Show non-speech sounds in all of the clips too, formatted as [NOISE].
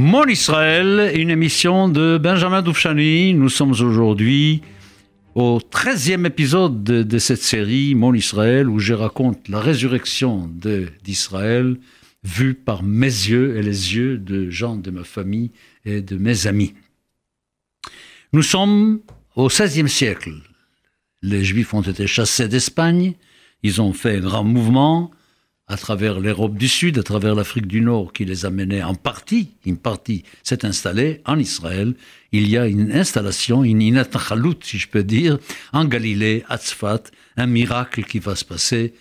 Mon Israël, une émission de Benjamin Doufchani. Nous sommes aujourd'hui au 13e épisode de, cette série, Mon Israël, où je raconte la résurrection d'Israël vue par mes yeux et les yeux de gens de ma famille et de mes amis. Nous sommes au XVIe siècle. Les Juifs ont été chassés d'Espagne, ils ont fait un grand mouvement, à travers l'Europe du Sud, à travers l'Afrique du Nord, qui les a menés en partie, une partie s'est installée en Israël. Il y a une installation, une inatachalout, si je peux dire, en Galilée, à Tzfat, un miracle qui va se passer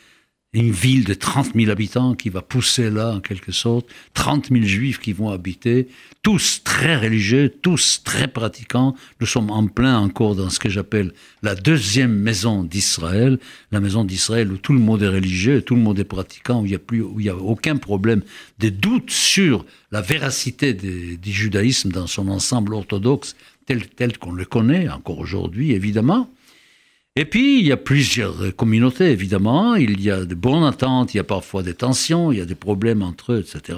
une ville de 30 000 habitants qui va pousser là, en quelque sorte, 30 000 juifs qui vont habiter, tous très religieux, tous très pratiquants. Nous sommes en plein encore dans ce que j'appelle la deuxième maison d'Israël, la maison d'Israël où tout le monde est religieux, tout le monde est pratiquant, où il n'y a plus, où il a aucun problème de doute sur la véracité du judaïsme dans son ensemble orthodoxe tel, tel qu'on le connaît encore aujourd'hui, évidemment. Et puis, il y a plusieurs communautés, évidemment. Il y a de bonnes attentes, il y a parfois des tensions, il y a des problèmes entre eux, etc.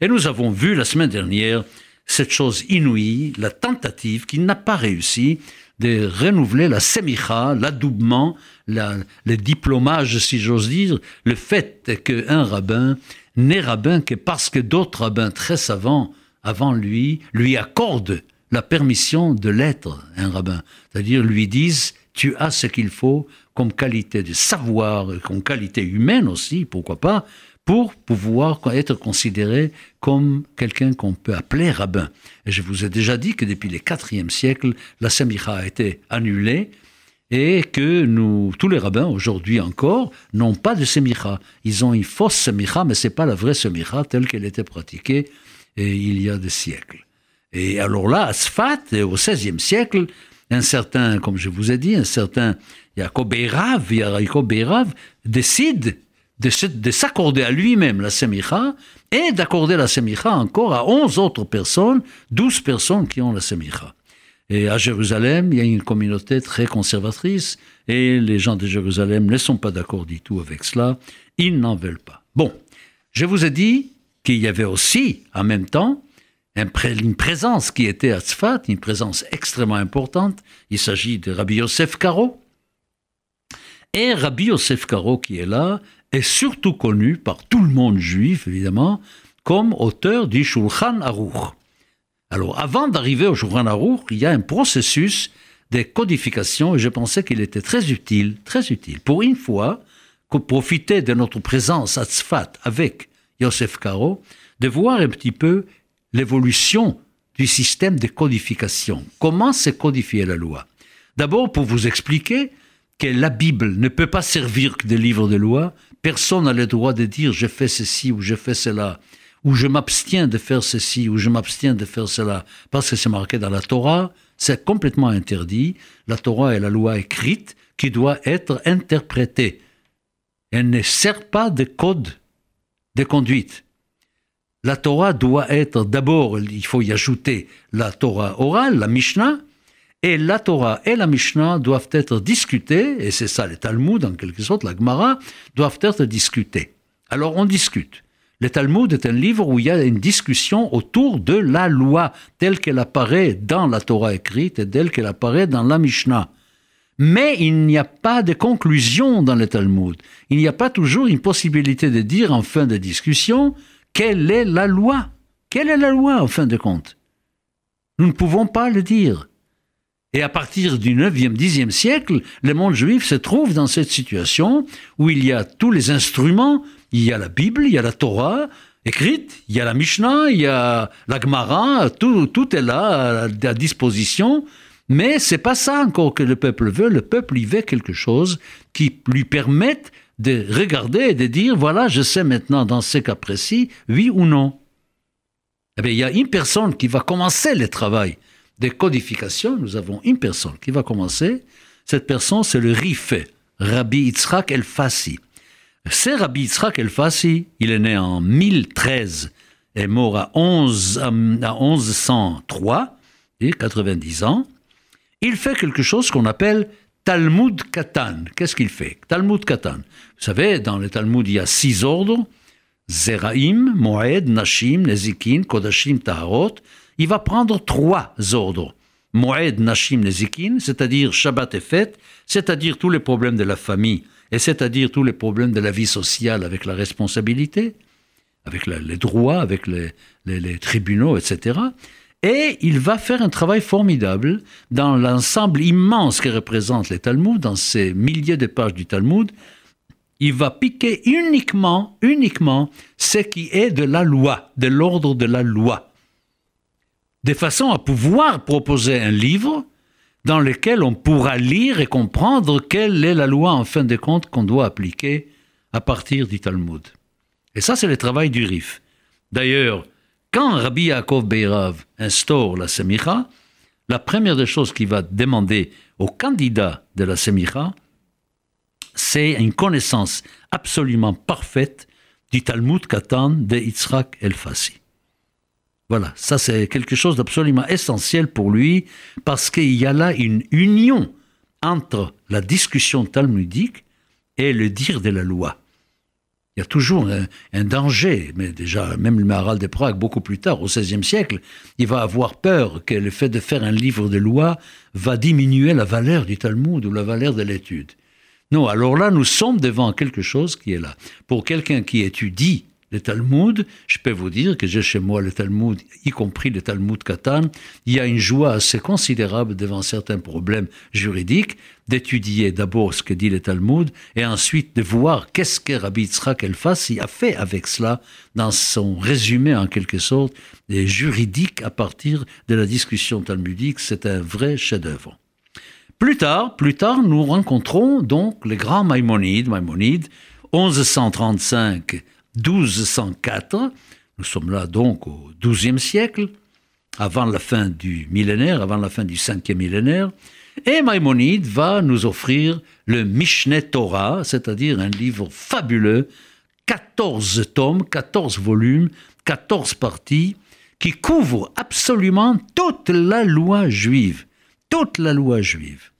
Et nous avons vu la semaine dernière cette chose inouïe, la tentative qui n'a pas réussi de renouveler la semicha, l'adoubement, le diplomage, si j'ose dire, le fait qu'un rabbin n'est rabbin que parce que d'autres rabbins très savants avant lui lui accordent la permission de l'être un rabbin. C'est-à-dire lui disent tu as ce qu'il faut comme qualité de savoir, comme qualité humaine aussi, pourquoi pas, pour pouvoir être considéré comme quelqu'un qu'on peut appeler rabbin. Et je vous ai déjà dit que depuis le IVe siècle, la semicha a été annulée et que tous les rabbins aujourd'hui encore, n'ont pas de semicha. Ils ont une fausse semicha, mais c'est pas la vraie semicha telle qu'elle était pratiquée et il y a des siècles. Et alors là, à Sfat, au XVIe siècle, un certain, comme je vous ai dit, un certain Jacob Erav, Jacob Erav décide de, s'accorder à lui-même la semicha et d'accorder la semicha encore à 11 autres personnes, 12 personnes qui ont la semicha. Et à Jérusalem, il y a une communauté très conservatrice et les gens de Jérusalem ne sont pas d'accord du tout avec cela. Ils n'en veulent pas. Bon, je vous ai dit qu'il y avait aussi, en même temps, une présence qui était à Tzfat, une présence extrêmement importante. Il s'agit de Rabbi Yosef Karo. Et Rabbi Yosef Karo, qui est là, est surtout connu par tout le monde juif, évidemment, comme auteur du Shulchan Aruch. Alors, avant d'arriver au Shulchan Aruch, il y a un processus de codification et je pensais qu'il était très utile, très utile, pour une fois, profiter de notre présence à Tzfat avec Yosef Karo, de voir un petit peu l'évolution du système de codification. Comment se codifier la loi? D'abord, pour vous expliquer que la Bible ne peut pas servir que des livres de loi, personne n'a le droit de dire je fais ceci ou je fais cela, ou je m'abstiens de faire ceci ou je m'abstiens de faire cela, parce que c'est marqué dans la Torah, c'est complètement interdit. La Torah est la loi écrite qui doit être interprétée. Elle ne sert pas de code de conduite la Torah doit être d'abord, il faut y ajouter la Torah orale, la Mishnah, et la Torah et la Mishnah doivent être discutées, et c'est ça le Talmud en quelque sorte, la Gemara, doivent être discutées. Alors on discute. Le Talmud est un livre où il y a une discussion autour de la loi telle qu'elle apparaît dans la Torah écrite et telle qu'elle apparaît dans la Mishnah. Mais il n'y a pas de conclusion dans le Talmud. Il n'y a pas toujours une possibilité de dire en fin de discussion quelle est la loi? Quelle est la loi, en fin de compte? Nous ne pouvons pas le dire. Et à partir du 9e, 10e siècle, le monde juif se trouve dans cette situation où il y a tous les instruments, il y a la Bible, il y a la Torah écrite, il y a la Mishnah, il y a la Gemara, tout, tout est là à, à disposition, mais c'est pas ça encore que le peuple veut, le peuple y veut quelque chose qui lui permette de regarder et de dire, voilà, je sais maintenant dans ce cas précis, oui ou non. Eh bien, il y a une personne qui va commencer le travail de codification. Nous avons une personne qui va commencer. Cette personne, c'est le Rife, Rabbi Yitzhak El-Fassi. C'est Rabbi Yitzhak El-Fassi. Il est né en 1013 et mort à, 11, à 1103, et 90 ans. Il fait quelque chose qu'on appelle Talmud Katan. Qu'est-ce qu'il fait? Talmud Katan. Vous savez, dans le Talmud, il y a six ordres Zeraim, Moed, Nashim, Nezikin, Kodashim, Taharot. Il va prendre trois ordres. Moed, Nashim, Nezikin, c'est-à-dire Shabbat et fête, c'est-à-dire tous les problèmes de la famille, et c'est-à-dire tous les problèmes de la vie sociale avec la responsabilité, avec les droits, avec les, les tribunaux, etc. Et il va faire un travail formidable dans l'ensemble immense que représente les Talmuds, dans ces milliers de pages du Talmud. Il va piquer uniquement, uniquement ce qui est de la loi, de l'ordre de la loi. De façon à pouvoir proposer un livre dans lequel on pourra lire et comprendre quelle est la loi en fin de compte qu'on doit appliquer à partir du Talmud. Et ça, c'est le travail du RIF. D'ailleurs, quand Rabbi Yaakov Beirav instaure la Semicha, la première des choses qu'il va demander au candidat de la Semicha, c'est une connaissance absolument parfaite du Talmud Katan de Yitzhak El-Fassi. Voilà, ça c'est quelque chose d'absolument essentiel pour lui parce qu'il y a là une union entre la discussion talmudique et le dire de la loi. Il y a toujours un, danger, mais déjà, même le Maharal de Prague, beaucoup plus tard, au XVIe siècle, il va avoir peur que le fait de faire un livre de loi va diminuer la valeur du Talmud ou la valeur de l'étude. Non, alors là, nous sommes devant quelque chose qui est là. Pour quelqu'un qui étudie le Talmud, je peux vous dire que j'ai chez moi le Talmud, y compris le Talmud Katan, il y a une joie assez considérable devant certains problèmes juridiques, d'étudier d'abord ce que dit le Talmud, et ensuite de voir qu'est-ce que Rabbi Yitzhak Elfassi a fait avec cela dans son résumé en quelque sorte des juridiques à partir de la discussion talmudique. C'est un vrai chef-d'œuvre. Plus tard, plus tard, nous rencontrons donc les grands Maïmonides, Maïmonides, 1135 1204. Nous sommes là donc au XIIe siècle, avant la fin du millénaire, avant la fin du cinquième millénaire. Et Maïmonide va nous offrir le Mishneh Torah, c'est-à-dire un livre fabuleux, 14 tomes, 14 volumes, 14 parties, qui couvre absolument toute la loi juive. Toute la loi juive.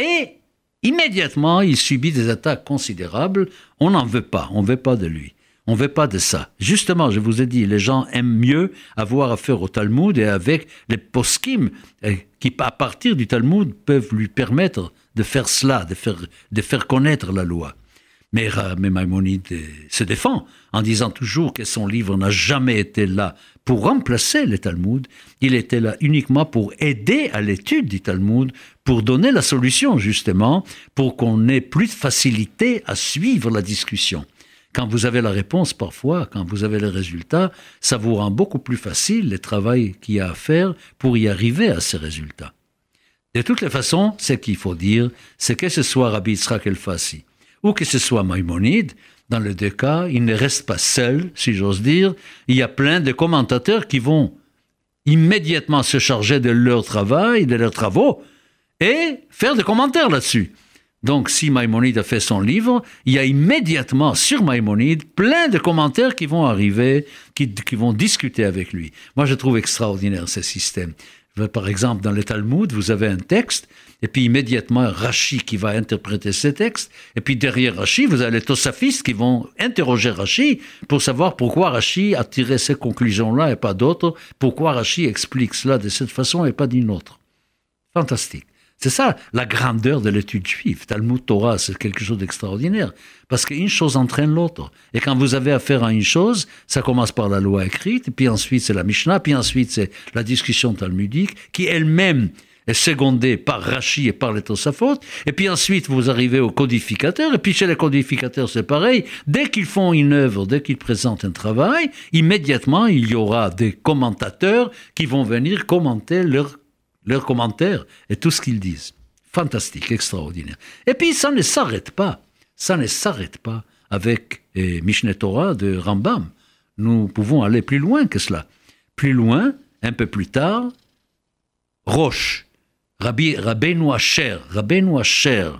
Et immédiatement, il subit des attaques considérables. On n'en veut pas, on ne veut pas de lui. On ne veut pas de ça. Justement, je vous ai dit, les gens aiment mieux avoir affaire au Talmud et avec les poskim eh, qui, à partir du Talmud, peuvent lui permettre de faire cela, de faire, de faire connaître la loi. Mais, mais Maïmonide eh, se défend en disant toujours que son livre n'a jamais été là pour remplacer le Talmud, il était là uniquement pour aider à l'étude du Talmud, pour donner la solution justement, pour qu'on ait plus de facilité à suivre la discussion. Quand vous avez la réponse parfois, quand vous avez le résultat, ça vous rend beaucoup plus facile le travail qu'il y a à faire pour y arriver à ces résultats. De toutes les façons, ce qu'il faut dire, c'est que ce soit Rabbi Yitzhak El-Fassi ou que ce soit Maïmonide, dans les deux cas, il ne reste pas seul, si j'ose dire. Il y a plein de commentateurs qui vont immédiatement se charger de leur travail, de leurs travaux, et faire des commentaires là-dessus. Donc, si Maïmonide a fait son livre, il y a immédiatement sur Maïmonide plein de commentaires qui vont arriver, qui, vont discuter avec lui. Moi, je trouve extraordinaire ce système. Par exemple, dans le Talmud, vous avez un texte, et puis immédiatement Rashi qui va interpréter ce texte, et puis derrière Rashi, vous avez les Tosafistes qui vont interroger Rashi pour savoir pourquoi Rashi a tiré ces conclusions-là et pas d'autres, pourquoi Rashi explique cela de cette façon et pas d'une autre. Fantastique. C'est ça la grandeur de l'étude juive. Talmud Torah, c'est quelque chose d'extraordinaire. Parce qu'une chose entraîne l'autre. Et quand vous avez affaire à une chose, ça commence par la loi écrite, puis ensuite c'est la Mishnah, puis ensuite c'est la discussion talmudique, qui elle-même est secondée par Rashi et par les Tosafot. Et puis ensuite, vous arrivez aux codificateurs. Et puis chez les codificateurs, c'est pareil. Dès qu'ils font une œuvre, dès qu'ils présentent un travail, immédiatement, il y aura des commentateurs qui vont venir commenter leur leurs commentaires et tout ce qu'ils disent. Fantastique, extraordinaire. Et puis ça ne s'arrête pas. Ça ne s'arrête pas avec eh, Mishneh Torah de Rambam. Nous pouvons aller plus loin que cela. Plus loin, un peu plus tard, Roche, Rabbi, Rabbeinu Asher. Rabbeinu Asher.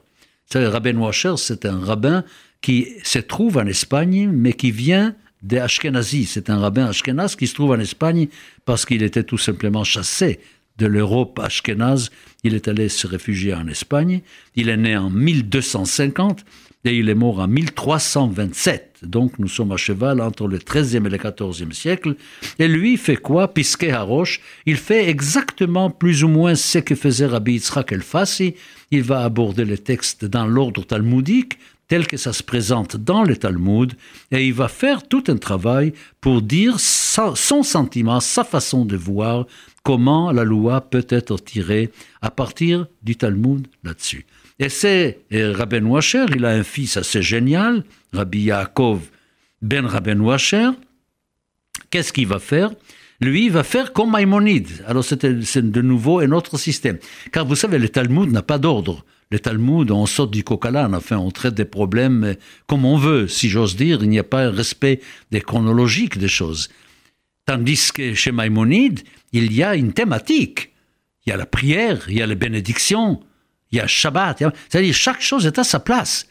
Rabbeinu Asher, c'est un rabbin qui se trouve en Espagne, mais qui vient des Ashkenazi. C'est un rabbin ashkenaz qui se trouve en Espagne parce qu'il était tout simplement chassé de l'Europe ashkénaze. Il est allé se réfugier en Espagne. Il est né en 1250 et il est mort en 1327. Donc nous sommes à cheval entre le 13e et le 14e siècle. Et lui fait quoi? Pisquet Haroche. Il fait exactement plus ou moins ce que faisait Rabbi Yitzhak El-Fassi. Il va aborder les textes dans l'ordre talmudique, tel que ça se présente dans le Talmud, et il va faire tout un travail pour dire son sentiment, sa façon de voir, comment la loi peut être tirée à partir du Talmud là-dessus. Et c'est Rabben Washer, il a un fils assez génial, Rabbi Yaakov ben Rabben Washer. Qu'est-ce qu'il va faire? Lui, il va faire comme Maïmonide. Alors c'est de nouveau un autre système. Car vous savez, le Talmud n'a pas d'ordre. Le Talmud, on sort du coq enfin, on traite des problèmes comme on veut, si j'ose dire. Il n'y a pas un respect des chronologiques des choses. Tandis que chez Maïmonide, il y a une thématique. Il y a la prière, il y a les bénédictions, il y a Shabbat. C'est-à-dire, chaque chose est à sa place.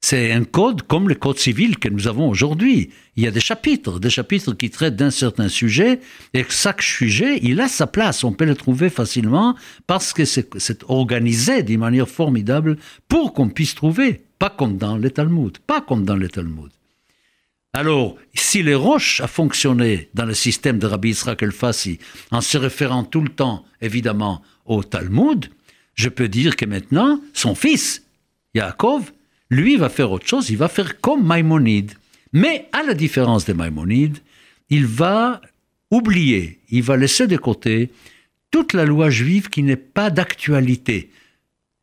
C'est un code comme le code civil que nous avons aujourd'hui. Il y a des chapitres, des chapitres qui traitent d'un certain sujet, et chaque sujet, il a sa place. On peut le trouver facilement parce que c'est organisé d'une manière formidable pour qu'on puisse trouver, pas comme dans les Talmud, pas comme dans les Talmud. Alors, si les roches a fonctionné dans le système de Rabbi Israël El-Fassi en se référant tout le temps, évidemment, au Talmud, je peux dire que maintenant, son fils, Yaakov, lui va faire autre chose, il va faire comme Maïmonide. Mais à la différence de Maïmonide, il va oublier, il va laisser de côté toute la loi juive qui n'est pas d'actualité.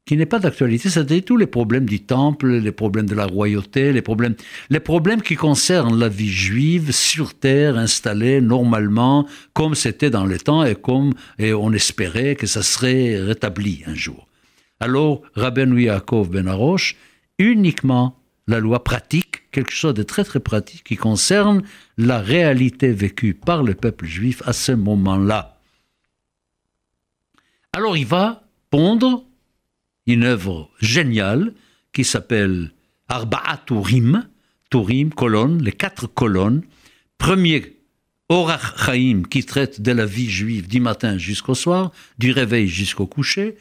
Qui n'est pas d'actualité, c'est-à-dire tous les problèmes du temple, les problèmes de la royauté, les problèmes, les problèmes qui concernent la vie juive sur terre, installée normalement, comme c'était dans le temps et comme on espérait que ça serait rétabli un jour. Alors, Rabben Yaakov Ben Arosh, uniquement la loi pratique, quelque chose de très très pratique qui concerne la réalité vécue par le peuple juif à ce moment-là. Alors il va pondre une œuvre géniale qui s'appelle Arba'a Turim, Turim, colonne, les quatre colonnes. Premier, Orach Chaim, qui traite de la vie juive du matin jusqu'au soir, du réveil jusqu'au coucher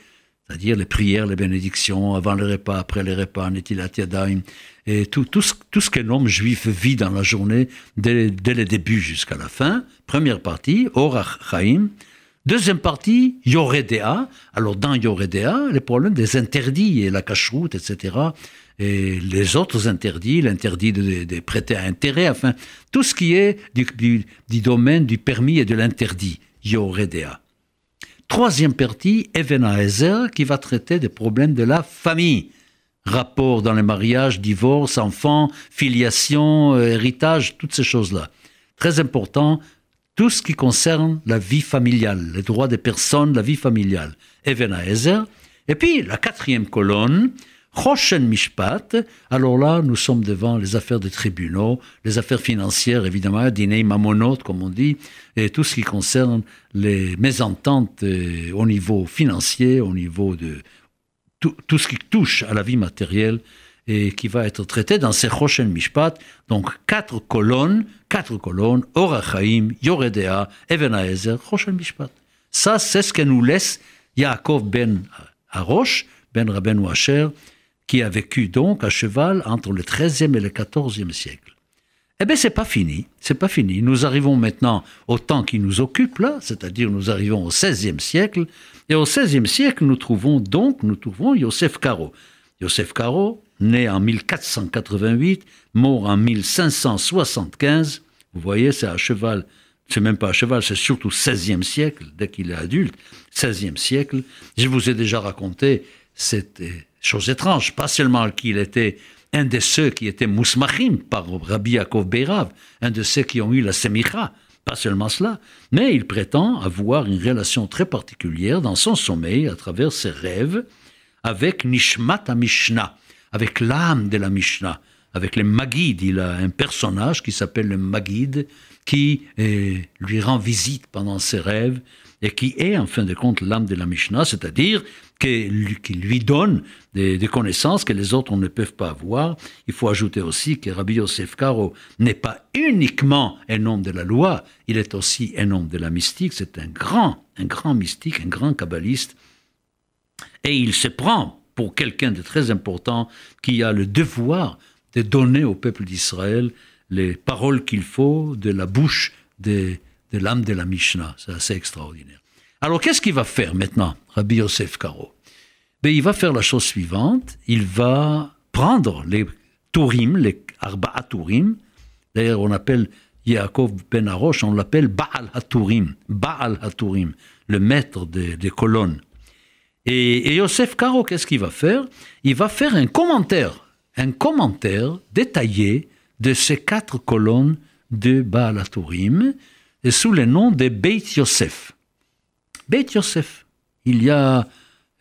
c'est-à-dire les prières, les bénédictions, avant le repas, après le repas, Netilat Yadayim, et tout, tout, ce, tout ce qu'un homme juif vit dans la journée, dès, dès le début jusqu'à la fin. Première partie, Orach Chaim. Deuxième partie, Yoredea. Alors dans Yoredea, les problèmes des interdits et la cacheroute, etc. Et les autres interdits, l'interdit de, prêter à intérêt, enfin, tout ce qui est du, domaine du permis et de l'interdit, Yoredea. Troisième partie, Ezer, qui va traiter des problèmes de la famille. Rapport dans les mariages, divorce, enfants, filiation, euh, héritage, toutes ces choses-là. Très important, tout ce qui concerne la vie familiale, les droits des personnes, la vie familiale. Ezer. Et puis, la quatrième colonne, Choshen Mishpat, alors là, nous sommes devant les affaires des tribunaux, les affaires financières, évidemment, dinei mamonot, comme on dit, et tout ce qui concerne les mésententes euh, au niveau financier, au niveau de tout, ce qui touche à la vie matérielle et qui va être traité dans ces Choshen Mishpat. Donc, quatre colonnes, quatre colonnes, Orachaim, Yoredea, Evenaezer, Choshen Mishpat. Ça, c'est ce que nous laisse Yaakov ben Arosh, ben Rabben Washer, qui a vécu donc à cheval entre le XIIIe et le XIVe siècle. Eh bien, c'est pas fini, c'est pas fini. Nous arrivons maintenant au temps qui nous occupe là, c'est-à-dire nous arrivons au XVIe siècle, et au XVIe siècle, nous trouvons donc, nous trouvons Yosef Caro. Yosef Caro, né en 1488, mort en 1575. Vous voyez, c'est à cheval, c'est même pas à cheval, c'est surtout XVIe siècle, dès qu'il est adulte, XVIe siècle. Je vous ai déjà raconté cette chose étrange, pas seulement qu'il était un de ceux qui étaient mousmachim par Rabbi Yaakov Beirav, un de ceux qui ont eu la semicha, pas seulement cela, mais il prétend avoir une relation très particulière dans son sommeil, à travers ses rêves, avec Nishmat Mishnah, avec l'âme de la Mishnah, avec les Magid. Il a un personnage qui s'appelle le Magid, qui eh, lui rend visite pendant ses rêves et qui est en fin de compte l'âme de la Mishnah, c'est-à-dire qui lui donne des, connaissances que les autres ne peuvent pas avoir. Il faut ajouter aussi que Rabbi Yosef Karo n'est pas uniquement un homme de la loi, il est aussi un homme de la mystique, c'est un grand, un grand mystique, un grand kabbaliste, et il se prend pour quelqu'un de très important qui a le devoir de donner au peuple d'Israël les paroles qu'il faut de la bouche de, l'âme de la Mishnah. C'est assez extraordinaire. Alors, qu'est-ce qu'il va faire maintenant, Rabbi Yosef Karo? Ben, Il va faire la chose suivante. Il va prendre les Tourim, les Arba'a Tourim. D'ailleurs, on appelle Yaakov Ben Arosh, on l'appelle Baal HaTourim, Baal HaTourim, le maître des, colonnes. Et, Yosef Karo, qu'est-ce qu'il va faire? Il va faire un commentaire, un commentaire détaillé de ces quatre colonnes de Baal sous le nom de Beit Yosef. Beit Yosef, il y a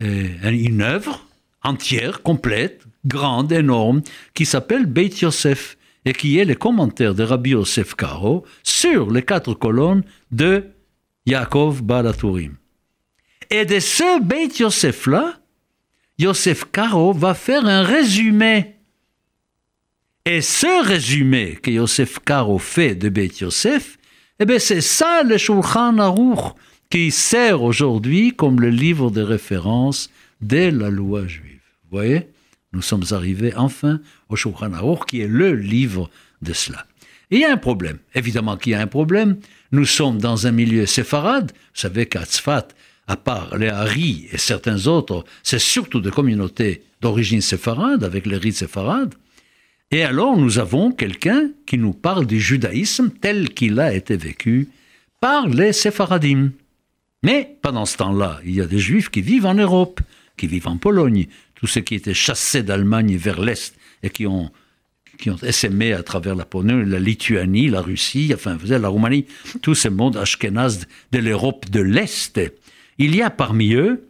euh, une œuvre entière, complète, grande, énorme, qui s'appelle Beit Yosef et qui est le commentaire de Rabbi Yosef Karo sur les quatre colonnes de Yaakov Balatourim. Et de ce Beit Yosef-là, Yosef Karo va faire un résumé. Et ce résumé que Yosef Karo fait de Beit Yosef, eh bien c'est ça le Shulchan Aruch qui sert aujourd'hui comme le livre de référence de la loi juive. Vous voyez? Nous sommes arrivés enfin au Shulchan Aruch qui est le livre de cela. il y a un problème. Évidemment qu'il y a un problème. Nous sommes dans un milieu séfarade. Vous savez qu'à Tzfat, à part les Haris et certains autres, c'est surtout des communautés d'origine séfarade, avec les rites séfarades. Et alors nous avons quelqu'un qui nous parle du judaïsme tel qu'il a été vécu par les séfaradim. Mais pendant ce temps-là, il y a des juifs qui vivent en Europe, qui vivent en Pologne, tous ceux qui étaient chassés d'Allemagne vers l'Est et qui ont, qui ont essaimé à travers la Pologne, la Lituanie, la Russie, enfin, la Roumanie, tout ce monde ashkénaze de l'Europe de l'Est. Il y a parmi eux,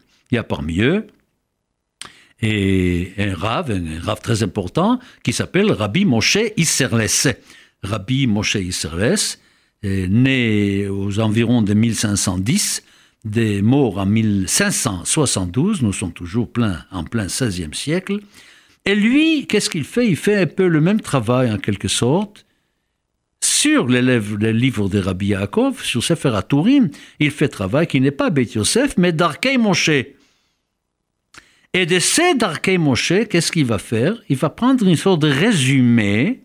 un rave, un rave très important, qui s'appelle Rabbi Moshe Isserles. Rabbi Moshe Isserles, né aux environs de 1510, des en 1572, nous sommes toujours en plein 16e siècle. Et lui, qu'est-ce qu'il fait? Il fait un peu le même travail en quelque sorte sur les, livres de Rabbi Yaakov, sur Sefer HaTurim. Il fait travail qui n'est pas Beth Yosef, mais d'Arkei Moshe. Et de ces d'Arkei Moshe, qu'est-ce qu'il va faire? Il va prendre une sorte de résumé.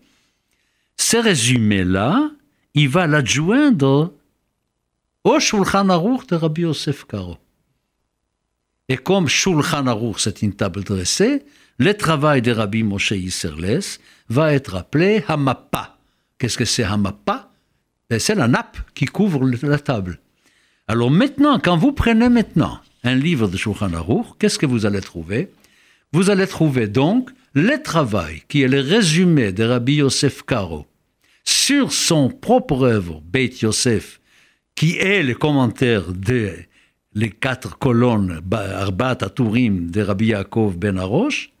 Ce résumé-là, il va l'adjoindre au Shulchan Aruch de Rabbi Yosef Karo. Et comme Shulchan Aruch, c'est une table dressée, le travail de Rabbi Moshe Yisserles va être appelé Hamappa. Qu'est-ce que c'est Hamappa ben, C'est la nappe qui couvre la table. Alors maintenant, quand vous prenez maintenant un livre de Shulchan Aruch, qu'est-ce que vous allez trouver? Vous allez trouver donc le travail qui est le résumé de Rabbi Yosef Karo sur son propre œuvre, Beit Yosef, qui est le commentaire des les quatre colonnes Arbat Aturim de Rabbi Yaakov Ben Arosh.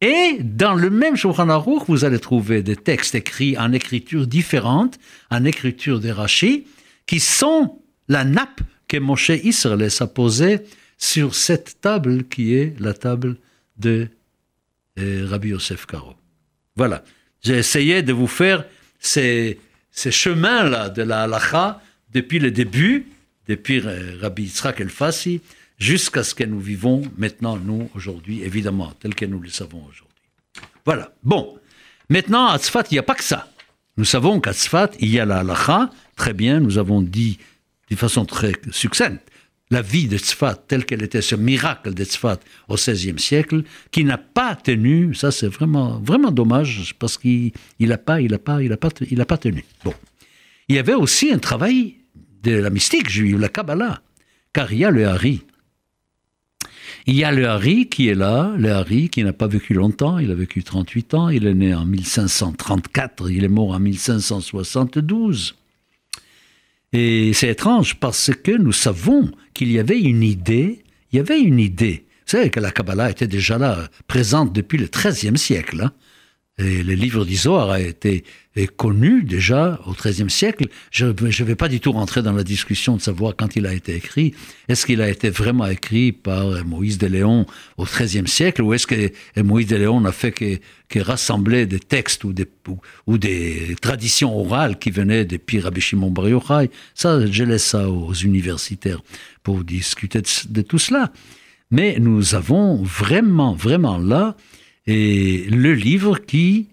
Et dans le même Shulchan Aruch, vous allez trouver des textes écrits en écriture différente, en écriture de Rashi, qui sont la nappe que Moshe Israël a posée sur cette table qui est la table de euh, Rabbi Yosef Karo. Voilà. J'ai essayé de vous faire ces, ces chemins-là de la halacha depuis le début, depuis euh, Rabbi Yitzhak El-Fassi, jusqu'à ce que nous vivons maintenant, nous, aujourd'hui, évidemment, tel que nous le savons aujourd'hui. Voilà. Bon. Maintenant, à Tzfat, il n'y a pas que ça. Nous savons qu'à Tzfat, il y a la halacha. Très bien, nous avons dit de façon très succincte la vie de Tzfat telle qu'elle était, ce miracle de Tzfat au XVIe siècle, qui n'a pas tenu, ça c'est vraiment, vraiment dommage, parce qu'il n'a pas, il a pas, il a pas, il a pas tenu. Bon. Il y avait aussi un travail de la mystique juive, la Kabbalah, car il y a le Hari. Il y a le Hari qui est là, le Hari qui n'a pas vécu longtemps, il a vécu 38 ans, il est né en 1534, il est mort en 1572. Et c'est étrange parce que nous savons qu'il y avait une idée, il y avait une idée. Vous savez que la Kabbalah était déjà là, présente depuis le XIIIe siècle. Hein. Et le livre d'Isoar a été connu déjà au XIIIe siècle. Je ne vais pas du tout rentrer dans la discussion de savoir quand il a été écrit. Est-ce qu'il a été vraiment écrit par Moïse de Léon au XIIIe siècle ou est-ce que Moïse de Léon n'a fait que, rassembler des textes ou des, ou, des traditions orales qui venaient depuis Rabbi Shimon Bar Ça, je laisse ça aux universitaires pour discuter de tout cela. Mais nous avons vraiment, vraiment là et le livre qui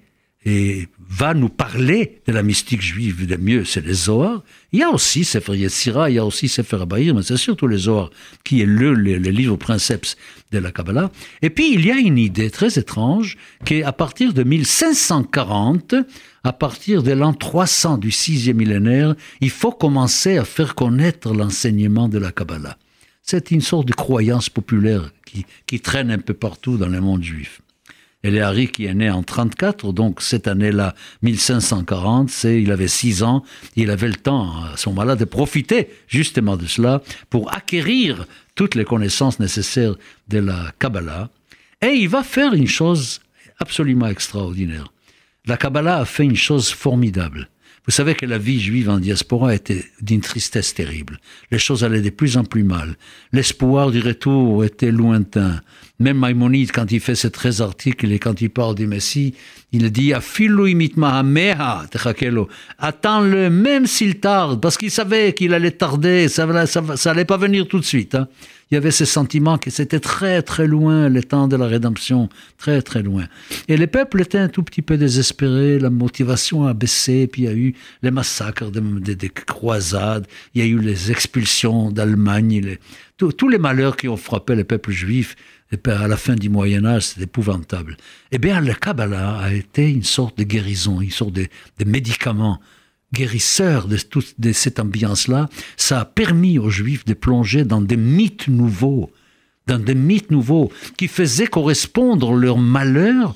est va nous parler de la mystique juive de mieux, c'est les Zohar. Il y a aussi Sefer Yetzira, il y a aussi Sefer Abayir, mais c'est surtout les Zohar qui est le, livre princeps de la Kabbalah. Et puis il y a une idée très étrange qui est à partir de 1540, à partir de l'an 300 du sixième millénaire, il faut commencer à faire connaître l'enseignement de la Kabbalah. C'est une sorte de croyance populaire qui traîne un peu partout dans le monde juif. Harry qui est né en 34, donc cette année-là, 1540, c'est, il avait 6 ans, il avait le temps à son moment de profiter justement de cela pour acquérir toutes les connaissances nécessaires de la Kabbalah. Et il va faire une chose absolument extraordinaire. La Kabbalah a fait une chose formidable. Vous savez que la vie juive en diaspora était d'une tristesse terrible. Les choses allaient de plus en plus mal. L'espoir du retour était lointain. Même Maïmonide, quand il fait ses 13 articles et quand il parle du Messie, il dit Attends-le, même s'il tarde, parce qu'il savait qu'il allait tarder, ça n'allait pas venir tout de suite. Hein il y avait ce sentiment que c'était très très loin le temps de la rédemption, très très loin. Et les peuples étaient un tout petit peu désespérés, la motivation a baissé, puis il y a eu les massacres des croisades, il y a eu les expulsions d'Allemagne, tous les malheurs qui ont frappé les peuples juifs à la fin du Moyen Âge, c'est épouvantable. Eh bien, le Kabbalah a été une sorte de guérison, une sorte de, de médicament guérisseur de toute cette ambiance-là, ça a permis aux Juifs de plonger dans des mythes nouveaux, dans des mythes nouveaux qui faisaient correspondre leur malheur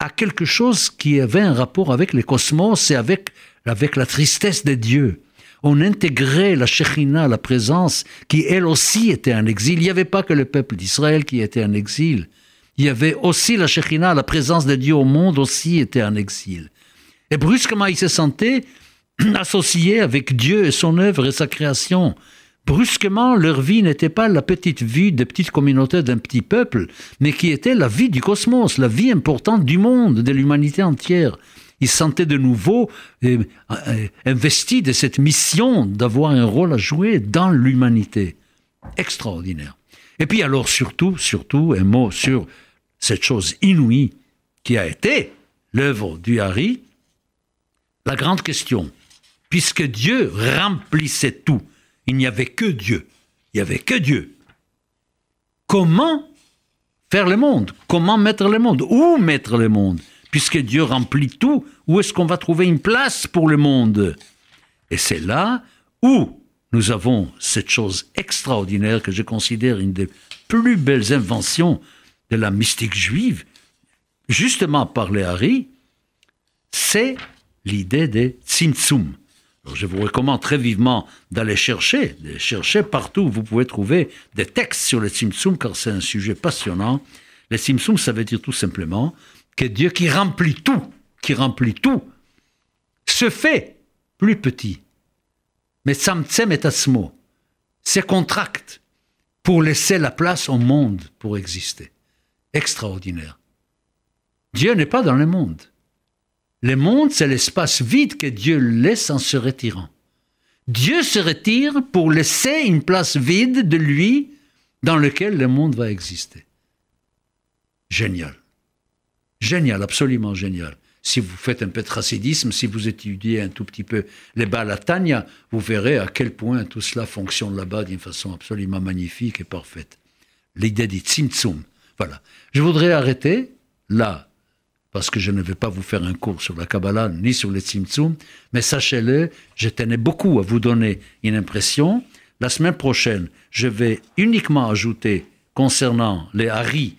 à quelque chose qui avait un rapport avec le cosmos et avec, avec la tristesse des dieux. On intégrait la Shekhinah, la présence, qui elle aussi était en exil. Il n'y avait pas que le peuple d'Israël qui était en exil. Il y avait aussi la Shekhinah, la présence de Dieu au monde aussi était en exil. Et brusquement, il se sentait [CLEARS THROAT] associés avec Dieu et son œuvre et sa création. Brusquement, leur vie n'était pas la petite vie de petite communauté d'un petit peuple, mais qui était la vie du cosmos, la vie importante du monde, de l'humanité entière. Ils sentaient de nouveau euh, euh, investis de cette mission d'avoir un rôle à jouer dans l'humanité. Extraordinaire. Et puis alors surtout, surtout, un mot sur cette chose inouïe qui a été l'œuvre du Hari, la grande question puisque Dieu remplissait tout. Il n'y avait que Dieu. Il n'y avait que Dieu. Comment faire le monde? Comment mettre le monde? Où mettre le monde? Puisque Dieu remplit tout, où est-ce qu'on va trouver une place pour le monde? Et c'est là où nous avons cette chose extraordinaire que je considère une des plus belles inventions de la mystique juive, justement par les Hari, c'est l'idée des Tzimtzum je vous recommande très vivement d'aller chercher, de chercher partout où vous pouvez trouver des textes sur les Tzimtzum, car c'est un sujet passionnant. Les Tzimtzum, ça veut dire tout simplement que Dieu qui remplit tout, qui remplit tout, se fait plus petit. Mais Tzamtzem et Atzmo, se contracte pour laisser la place au monde pour exister. Extraordinaire. Dieu n'est pas dans le monde. Le monde, c'est l'espace vide que Dieu laisse en se retirant. Dieu se retire pour laisser une place vide de lui dans lequel le monde va exister. Génial. Génial, absolument génial. Si vous faites un peu de racidisme, si vous étudiez un tout petit peu les Balatania, vous verrez à quel point tout cela fonctionne là-bas d'une façon absolument magnifique et parfaite. L'idée dit Tzimtzum. Voilà. Je voudrais arrêter là parce que je ne vais pas vous faire un cours sur la Kabbalah ni sur les Tzimtzum, mais sachez-le, je tenais beaucoup à vous donner une impression. La semaine prochaine, je vais uniquement ajouter concernant les Hari,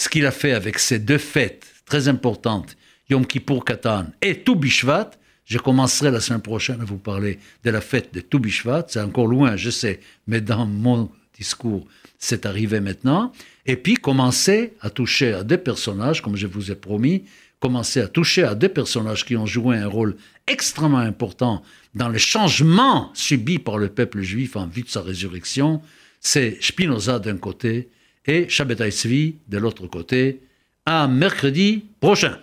ce qu'il a fait avec ces deux fêtes très importantes, Yom Kippur Katan et Toubishvat. Je commencerai la semaine prochaine à vous parler de la fête de Toubishvat. C'est encore loin, je sais, mais dans mon discours, c'est arrivé maintenant et puis commencer à toucher à des personnages, comme je vous ai promis, commencer à toucher à des personnages qui ont joué un rôle extrêmement important dans les changements subis par le peuple juif en vue de sa résurrection, c'est Spinoza d'un côté et Shabbatai Tzvi de l'autre côté, à mercredi prochain.